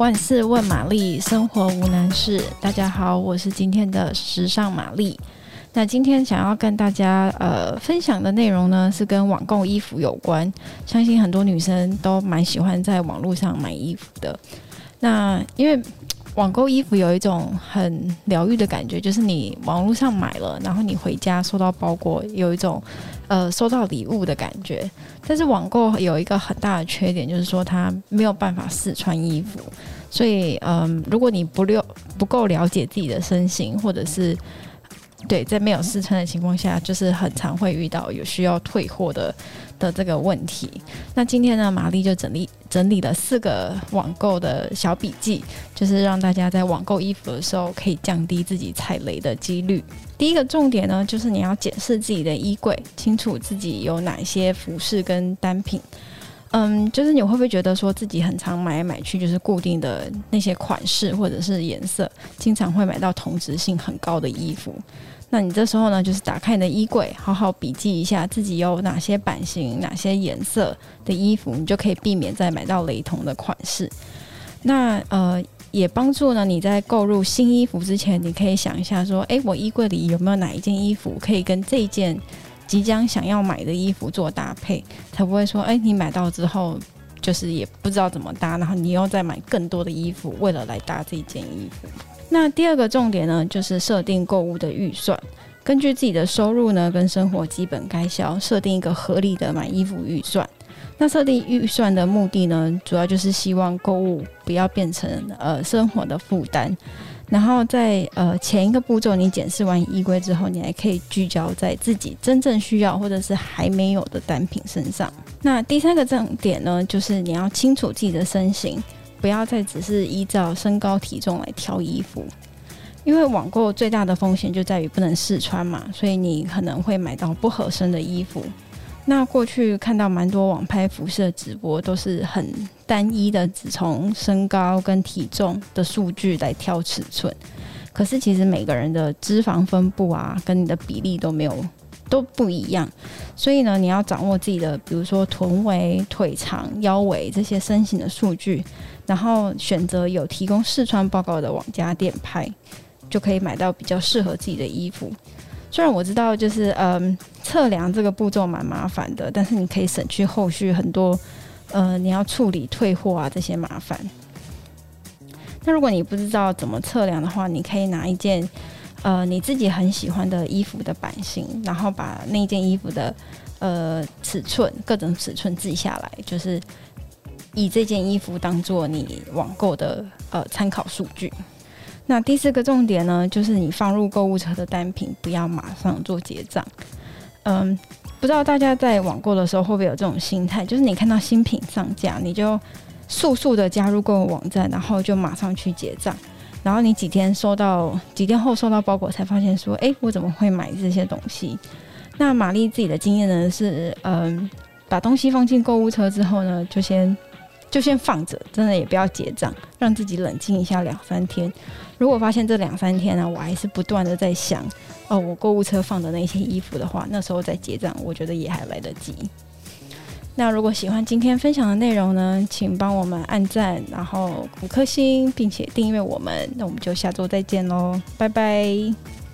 万事问玛丽，生活无难事。大家好，我是今天的时尚玛丽。那今天想要跟大家呃分享的内容呢，是跟网购衣服有关。相信很多女生都蛮喜欢在网络上买衣服的。那因为网购衣服有一种很疗愈的感觉，就是你网络上买了，然后你回家收到包裹，有一种呃收到礼物的感觉。但是网购有一个很大的缺点，就是说它没有办法试穿衣服，所以嗯、如果你不了不够了解自己的身形，或者是对在没有试穿的情况下，就是很常会遇到有需要退货的的这个问题。那今天呢，玛丽就整理整理了四个网购的小笔记，就是让大家在网购衣服的时候可以降低自己踩雷的几率。第一个重点呢，就是你要检视自己的衣柜，清楚自己有哪些服饰跟单品。嗯，就是你会不会觉得说自己很常买来买去，就是固定的那些款式或者是颜色，经常会买到同质性很高的衣服？那你这时候呢，就是打开你的衣柜，好好笔记一下自己有哪些版型、哪些颜色的衣服，你就可以避免再买到雷同的款式。那呃，也帮助呢你在购入新衣服之前，你可以想一下说，诶，我衣柜里有没有哪一件衣服可以跟这一件即将想要买的衣服做搭配，才不会说，诶，你买到之后就是也不知道怎么搭，然后你又再买更多的衣服，为了来搭这件衣服。那第二个重点呢，就是设定购物的预算，根据自己的收入呢跟生活基本开销，设定一个合理的买衣服预算。那设定预算的目的呢，主要就是希望购物不要变成呃生活的负担。然后在呃前一个步骤，你检视完衣柜之后，你还可以聚焦在自己真正需要或者是还没有的单品身上。那第三个重点呢，就是你要清楚自己的身形。不要再只是依照身高体重来挑衣服，因为网购最大的风险就在于不能试穿嘛，所以你可能会买到不合身的衣服。那过去看到蛮多网拍服饰的直播，都是很单一的，只从身高跟体重的数据来挑尺寸。可是其实每个人的脂肪分布啊，跟你的比例都没有。都不一样，所以呢，你要掌握自己的，比如说臀围、腿长、腰围这些身形的数据，然后选择有提供试穿报告的网家店拍，就可以买到比较适合自己的衣服。虽然我知道，就是嗯，测量这个步骤蛮麻烦的，但是你可以省去后续很多，呃，你要处理退货啊这些麻烦。那如果你不知道怎么测量的话，你可以拿一件。呃，你自己很喜欢的衣服的版型，然后把那件衣服的呃尺寸，各种尺寸记下来，就是以这件衣服当做你网购的呃参考数据。那第四个重点呢，就是你放入购物车的单品不要马上做结账。嗯，不知道大家在网购的时候会不会有这种心态，就是你看到新品上架，你就速速的加入购物网站，然后就马上去结账。然后你几天收到，几天后收到包裹，才发现说，哎，我怎么会买这些东西？那玛丽自己的经验呢是，嗯，把东西放进购物车之后呢，就先就先放着，真的也不要结账，让自己冷静一下两三天。如果发现这两三天呢，我还是不断的在想，哦，我购物车放的那些衣服的话，那时候再结账，我觉得也还来得及。那如果喜欢今天分享的内容呢，请帮我们按赞，然后五颗星，并且订阅我们。那我们就下周再见喽，拜拜。